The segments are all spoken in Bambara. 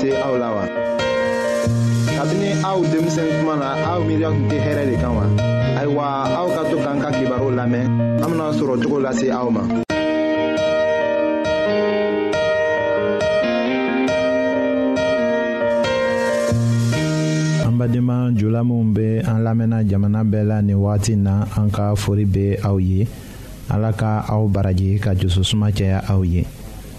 tɛ aw la wa. kabini aw denmisɛn kuma na aw miiriya tun tɛ hɛrɛ de kan wa. ayiwa aw ka to k'an ka kibaru lamɛn an bena sɔrɔ cogo lase aw ma. an badenma jula minw be an lamɛnna jamana bɛɛ la nin wagati na an ka fori be aw ye ala ka aw baraji ka jususuma caya aw ye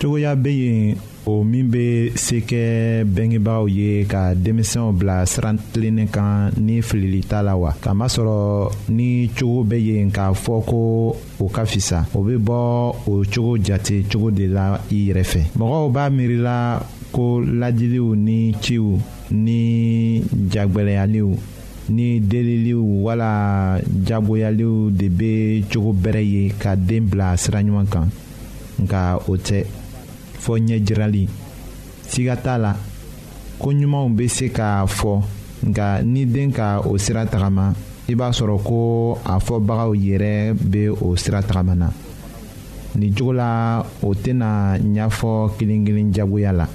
cogoya bɛ yen o min bɛ se kɛ bɛngebaaw ye ka denmisɛnw bila siran tilennen kan ni filili t'a la wa k'a masɔrɔ ni cogo bɛ yen k'a fɔ ko o ka fisa o bɛ bɔ o cogo jate cogo de la i yɛrɛ fɛ mɔgɔw b'a miirila ko lajiliw ni ciw ni jagbɛlɛyaliw ni deliliw wala jagoyaliw de bɛ cogo bɛrɛ ye ka den bila sira ɲuman kan nka o tɛ fɔ ɲɛjirali siga t'a la ko ɲumanw bɛ se k'a fɔ nka ni den ka o sira tagama i b'a sɔrɔ ko a fɔbagaw yɛrɛ bɛ o sira tagama na nin cogo la o tɛna ɲɛfɔ kelen-kelen jagoya la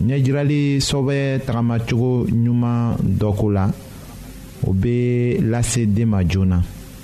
ɲɛjirali sɔbɛ tagamacogo ɲuman dɔ ko la o bɛ lase den ma joona.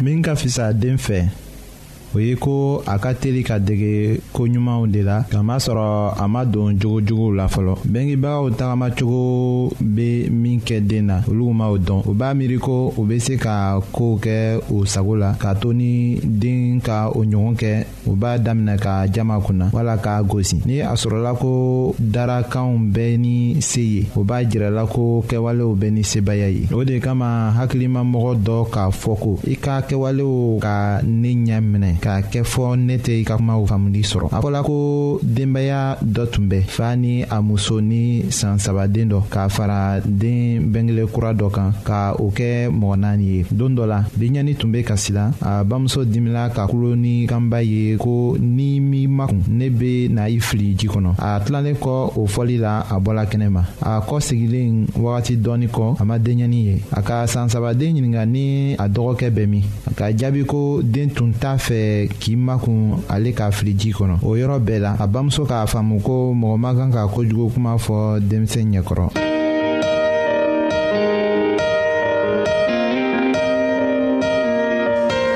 min ka fisa den fɛ o ye ko a ka teli ka dege ko ɲumanw de la kamasɔrɔ a ma don jogojuguw la fɔlɔ bengebagaw tagamacogo bɛ min kɛ den na olu ma o dɔn u b'a miiri ko u bɛ se ka kow kɛ u sago la k'a to ni den ka o ɲɔgɔn kɛ u b'a daminɛ ka jama kunna wala k'a gosi ni a sɔrɔla ko darakanw bɛɛ ni se ye o b'a jirala ko kɛwalew bɛɛ ni sebaya ye o de kama hakilimamɔgɔ dɔ k'a fɔ ko i ka kɛwalew ka ne ɲɛ minɛ k'a kɛ fɔ ne tɛ i ka kumaw faamuli sɔrɔ a fɔla ko denbaya dɔ tun bɛ fa ni a muso ni san sabaden dɔ k'a fara den bɛnkele kura dɔ kan ka o kɛ mɔgɔ naani ye don dɔ la biɲɛni tun bɛ kasi la a bamuso dimina ka kulo ni kanba ye ko ni mi makun ne be na i fili ji kɔnɔ a tilalen kɔ o fɔli la a bɔla kɛnɛ ma a kɔ sigilen wagati dɔɔni kɔ a ma denɲɛni ye a ka san sabaden ɲininka ni a dɔgɔkɛ bɛ min ka jaabi ko den tun t'a fɛ k'i makun ale k'a fili ji kɔnɔ o yɔrɔ bɛɛ la a bamuso k'a faamu ko mɔgɔ man kan ka kojugu kuma fɔ denmisɛn ɲɛkɔrɔ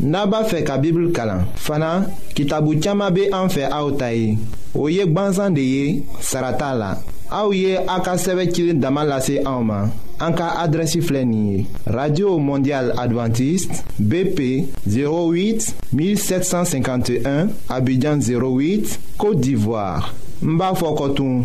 n'a b'a fɛ ka bibulu kalan fana kitabu caman bɛ an fɛ aw ta ye o ye gwansan de ye sara t'a la aw ye a ka sɛbɛn cilen dama lase anw ma an ka adrɛsi filɛ nin ye radio mondial adventiste bp 08 1751 abidjan 08 côte d'ivoire n b'a fɔ kɔtun.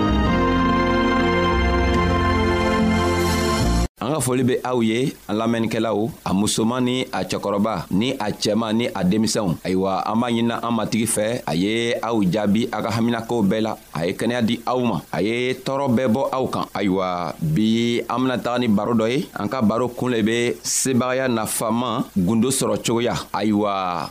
an ka foli bɛ aw ye an lamɛnnikɛlaw a musoman ni a cɛkɔrɔba ni a cɛman ni a denmisɛnw ayiwa an b'a ɲinina an matigi fɛ a ye aw jaabi a ka haminakow bɛɛ la a ye kɛnɛya di aw ma a ye tɔɔrɔ bɛɛ bɔ aw kan ayiwa bi an bena taga ni baro dɔ ye an ka baro kun le be seebagaya nafama gundo sɔrɔ cogoya ayiwa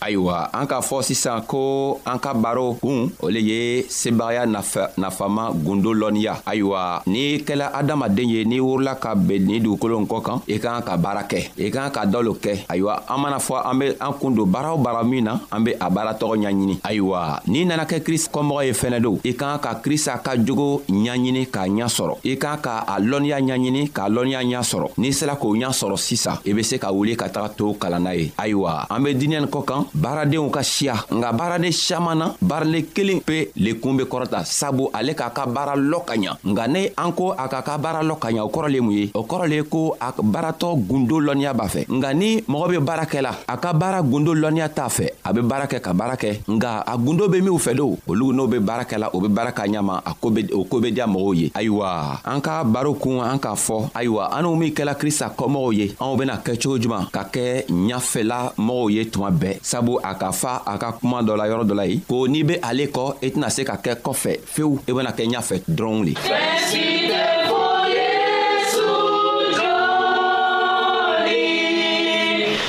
ayiwa an k'a fɔ sisan ko an ka baro kun o le ye sebagaya nafama gundo lɔnniya ayiwa n'i kɛla adamaden ye n'i wurila ka ben ni dugukolo n kɔ kan i ka kan ka baara kɛ i ka kan ka dɔ lo kɛ ayiwa an mana fɔ an be an kun don baara o baara min na an be a baara tɔgɔ ɲaɲini ayiwa n'i nana kɛ krist kɔmɔgɔ ye fɛnɛ don i ka kan ka krista ka jogo ɲaɲini k'a ɲa sɔrɔ i ka kan ka a lɔnniya ɲaɲini k'a lɔnniya ɲa sɔrɔ n'i sela k'o ɲa sɔrɔ sisan i be se ka wuli ka taga to kalanna ye ayiwa an be diinɛ nin kɔ kan baaradenw ka siya nka baaraden siaman na baarale kelen pe le kun be kɔrɔta sabu ale k'a ka baara lɔ ka ɲa nka ne an ko a k'a ka baara lɔ ka ɲa o kɔrɔ le mun ye o kɔrɔ le ko a baaratɔ gundo lɔnniya b'a fɛ nka ni mɔgɔ be baara kɛ la a ka baara gundo lɔnniya t'a fɛ a be baara kɛ ka baara kɛ nka a gundo be minw fɛ do olu n'o be baara kɛ la o be baara ka ɲama a ko be o ko be diya mɔgɔw ye ayiwa an ka baro kun an k'a fɔ ayiwa an n'u min kɛla krista kɔmɔgɔw ye anw bena kɛ cogo juman ka kɛ ɲafɛla mɔgɔw ye tuma bɛɛ sabu a ka fa a ka kuma dɔ la yɔrɔ dɔ la ye ko n'i be ale kɔ i e tɛna se ka kɛ kɔfɛ fewu i e bena kɛ ɲafɛ dɔrɔnw le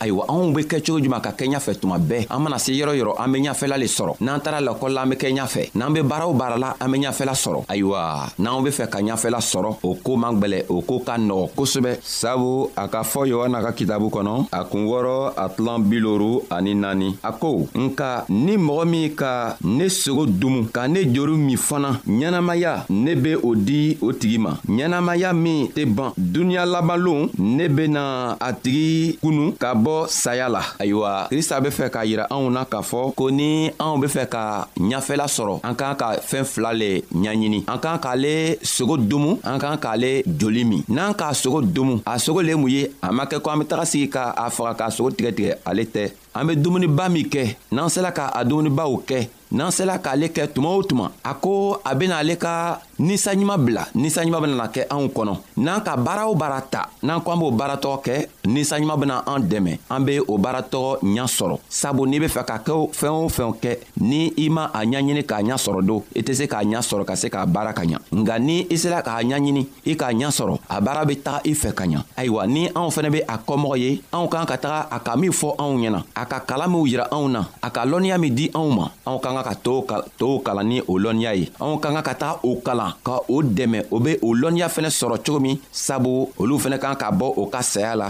ayiwa anw be kɛ cogo juman ka kɛ ɲafɛ tuma bɛɛ an mana se yɔrɔ yɔrɔ an be ɲafɛla le sɔrɔ n'an tara lakɔli la an be kɛ ɲafɛ n'an be baara o baara la an be ɲafɛla sɔrɔ ayiwa n'anw be fɛ ka ɲafɛla sɔrɔ o ko man gwɛlɛ o ko ka nɔgɔ kosɛbɛ sabu a ka fɔ yohana ka kitabu kɔnɔ a kun wɔrɔ a tilan biloru ani naani a ko nka ni mɔgɔ min ka ne sogo dumu ka ne jori min fana ɲɛnamaya ne be o di o tigi ma ɲɛnamaya min tɛ ban duniɲa labanlon ne bena a tigi kunu ka bɔ saya la ayiwa krista be fɛ k'a yira anw na k'a fɔ ko ni anw be fɛ ka ɲafɛla sɔrɔ an k'an ka fɛɛn fila le ɲaɲini an k'an k'ale sogo domu an k'an k'ale joli min n'an k'a sogo domu a sogo le mun ye a ma kɛ ko an be taga sigi ka a faga k'a sogo tigɛ tigɛ ale tɛ an be dumuniba min kɛ n'an sela ka a dumunibaw kɛ n'an sela k'ale kɛ tuma o tuma a ko a bena ale ka ninsanɲuman bila ninsanɲuman benana kɛ anw kɔnɔ n'an ka baara o baara ta n'an ko an b'o baaratɔgɔ kɛ ninsanɲuman bena an dɛmɛ an be o baaratɔgɔ ɲa sɔrɔ sabu n'i be fɛ ka kɛ fɛɛn o fɛnw kɛ ni i ma a ɲaɲini k'a ɲa sɔrɔ don i tɛ se k'a ɲa sɔrɔ ka se k'a baara ka ɲa nka ni i sela k'a ɲaɲini i k'a ɲa sɔrɔ a baara be taga i fɛ ka ɲa ayiwa ni anw fɛnɛ be a kɔmɔgɔ ye anw kan ka taga a ka min fɔ anw ɲɛna a ka kala minw yira anw na a ka lɔnniya min di anw ma anw ka ka ka tow kalan ni o lɔnniya ye anw ka ka ka taga o kalan ka o dɛmɛ o be o lɔnniya fɛnɛ sɔrɔ cogo min sabu olu fɛnɛ kan ka bɔ o ka saya la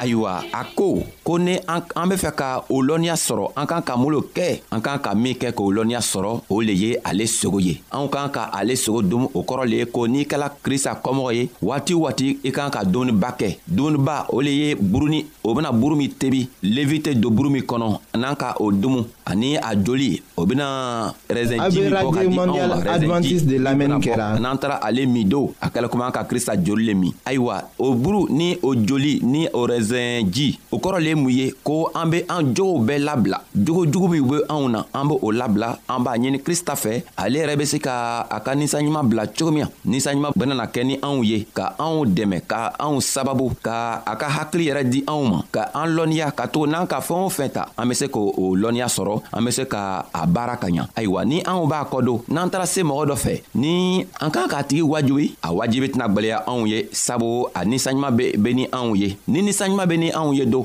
ayiwa a ko ko ni an an be fɛ ka o lɔnniya sɔrɔ an kan ka mun lo kɛ an kan ka min kɛ k'o lɔnniya sɔrɔ o le ye ale sogo ye anw kan ka ale sogo dun o kɔrɔ le ye ko n'i kɛla krista kɔmɔgɔ ye waati waati i kan ka dumuniba kɛ dumuniba o le ye buruni o bena buru min tebi levi tɛ don buru min kɔnɔ n'an ka o dumu ani a joli o bɛna rɛzɛnji min bɔ ka di anw ma rɛzɛnji de lamɛnni kɛra n'an taara ale min don a kɛla komi an ka krista joli le min ayiwa o buru ni o joli ni o rɛzɛnji o kɔrɔ le ye mun ye ko an be an jogow bɛɛ labila jogo jugu min be anw na an be o labila an b'a ɲini krista fɛ ale yɛrɛ be se ka a ka ninsanɲuman bila cogo min na ninsanɲuman benana kɛ ni anw ye ka anw dɛmɛ ka anw sababu ka a ka hakili yɛrɛ di anw ma ka an lɔnniya ka to n'an ka fɛɛn o fɛn ta an be se k' o lɔnniya sɔrɔ an be se ka a baara ka ɲa ayiwa ni anw b'a kɔdon n'an taara se mɔgɔ dɔ fɛ ni an k'an k'a tigi wajibi a wajibi tɛna gwɛlɛya anw ye sabu a ninsanɲuman be ni anw ye ni ninsanɲuman be ni anw ye don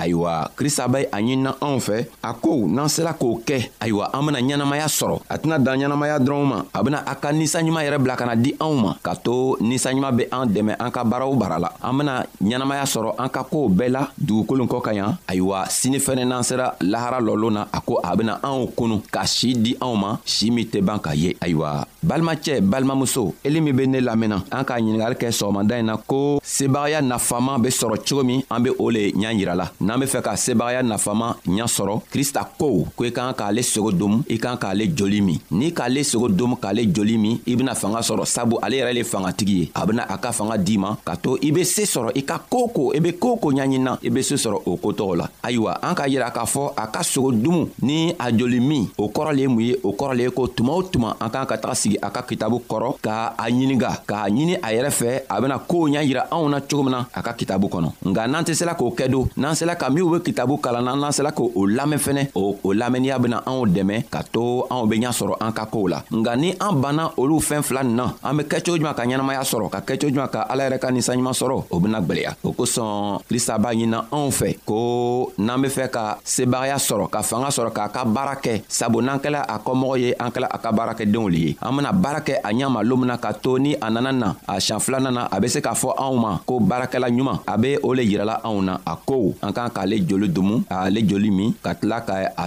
ayiwa krista bɛ a ɲinina anw fɛ a ko n'an sera k'o kɛ ayiwa an bena ɲɛnamaya sɔrɔ a tɛna dan ɲɛnamaya dɔrɔnw ma a bena a ka ninsanɲuman yɛrɛ bila ka na di anw ma k'a to ninsanɲuman be an dɛmɛ an ka baaraw bara la an bena ɲɛnamaya sɔrɔ an ka koow bɛɛ la dugukolon kɔ ka yan ayiwa sini fɛnɛ n'an sera lahara lɔlon na a ko a bena anw konu ka sii di anw ma sii min tɛ ban ka ye ayiwa balimacɛ balimamuso eli min be ne lamɛnna an k'a ɲiningari kɛ sɔgɔmada ɲi na ko sebagaya nafama be sɔrɔ cogo min an be o le ɲa yira la n'an be fɛ ka sebagaya nafama ɲa sɔrɔ krista ko ko i kan k'ale sogo domu i kan k'ale joli min n'i k'ale sogo domu k'ale joli min i bena fanga sɔrɔ sabu ale yɛrɛ le fangatigi ye a bena a ka fanga d'i ma ka to i be see sɔrɔ i ka koo ko i be koo ko ɲaɲinina i be see sɔrɔ o ko tɔgɔ la ayiwa an k'a yira k'a fɔ a ka sogo dumu ni a joli min o kɔrɔ le ye mun ye o kɔrɔ le ye ko tuma o tuma an k'an ka taga sigi a ka kitabu kɔrɔ ka a ɲininga k'a ɲini a yɛrɛ fɛ a bena koow ɲa yira anw na cogo min na a ka kitabu kɔnɔ nka n'an tɛ sela k'o kɛ don n'an sela ka minw be kitabu kalan na n'an sela k'o lamɛn fɛnɛ o o lamɛnniya bena anw dɛmɛ ka to anw be ɲa sɔrɔ an ka koow la nka ni an banna olu fɛɛn fila nin na an be kɛcogo juman ka ɲɛnamaya sɔrɔ ka kɛcogo juman ka ala yɛrɛ ka ninsanɲuman sɔrɔ o bena gwɛlɛya o kosɔn krista b'a ɲinina anw fɛ ko n'an be fɛ ka sebagaya sɔrɔ ka fanga sɔrɔ k'a ka baara kɛ sabu n'an kɛla a kɔmɔgɔ ye an kɛla a ka baarakɛdenw le ye an bena baara kɛ a ɲa ma lomin na ka to ni a nana na a siɲan filanan na a be se k'a fɔ anw ma ko baarakɛla ɲuman a be o le yirala anw na a ko an k'an k'ale joli dumu ale joli min ka tila ka a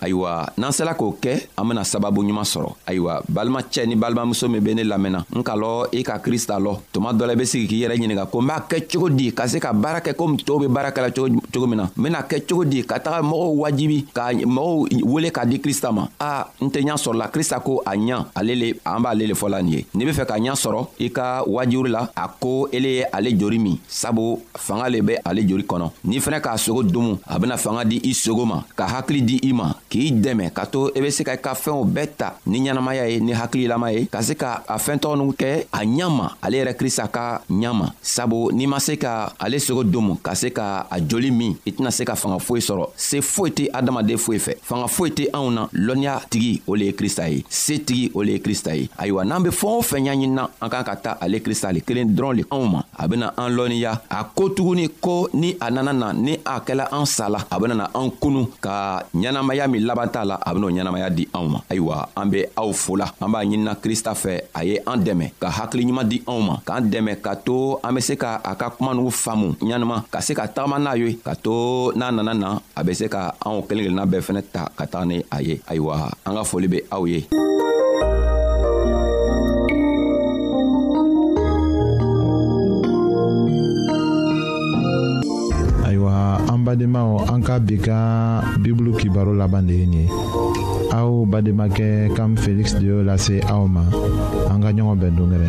ayiwa n'an sela k'o kɛ an bena sababu ɲuman sɔrɔ ayiwa balimacɛ ni balimamuso min be ne lamɛnna n ka lɔ i ka krista lɔ tuma dɔ la i be sigi k'i yɛrɛ ɲininga ko n b'a kɛ cogo di ka se ka baara kɛ komi tɔɔw be baara kɛla cogo min na n bena kɛ cogo di ka taga mɔgɔw wajibi ka mɔgɔw wele k'a di krista ma a n tɛ ɲa sɔrɔla krista ko a ɲa ale le an b'ale le fɔla nin ye n'i be fɛ ka ɲa sɔrɔ i ka wajuri la a ko ele ye ale jori min sabu fanga le bɛ ale joli kɔnɔ n'i fɛnɛ k'a sogo domu a bena fanga di i sogo ma ka hakili di i ma k'i dɛmɛ ka to i e be se ka i ka fɛnw bɛɛ ta ni ɲɛnamaya ye ni hakililama ye ka se ka a fɛntɔgɔninw kɛ a ɲama ale yɛrɛ krista ka ɲama sabu n'i ma se ka ale sogo domu ka se ka a joli min i tɛna se ka fanga foyi sɔrɔ se foyi tɛ adamaden foyi fɛ fanga foyi tɛ anw na lɔnniya tigi o le ye krista ye se tigi o le ye krista ye ayiwa n'an be fɛɛn o fɛn ɲaɲinina an kan ka ta ale krista le kelen dɔrɔn le anw ma a bena an lɔnniya a ko tuguni ko ni a nana na ni a kɛla an sa la a benana an kunu ka ɲɛnamaya min laban t'a la a ben'o ɲɛnamaya di anw ma ayiwa an be aw fola an b'a ɲinina krista fɛ a ye an dɛmɛ ka hakiliɲuman di anw ma k'an dɛmɛ ka to an be se ka a ka kuma n'u faamu ɲanama ka se ka tagama n'a ye ka to n'a nana na a be se ka anw kelen kelenna bɛɛ fɛnɛ ta ka taga ni a ye ayiwa an ka foli be aw ye ayiwa an badenmaw an ka bi ka bibulu kibaro laban de ye nin ye aw bademakɛ kam feliksi de y'o lase aw ma an ka ɲɔgɔn bɛn dongɛrɛ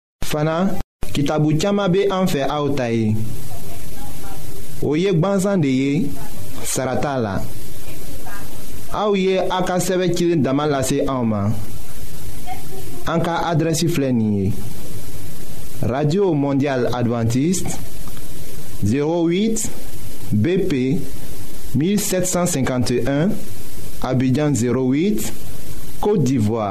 fana kitabu caman bɛ an fɛ aw ta ye o ye gbansan de ye sara t'a la aw ye aw ka sɛbɛn cilen dama lase anw ma an ka adrɛsi filɛ nin ye radio mondial adventiste 08 BP 1751 Abidjan 08 Côte d'Ivoire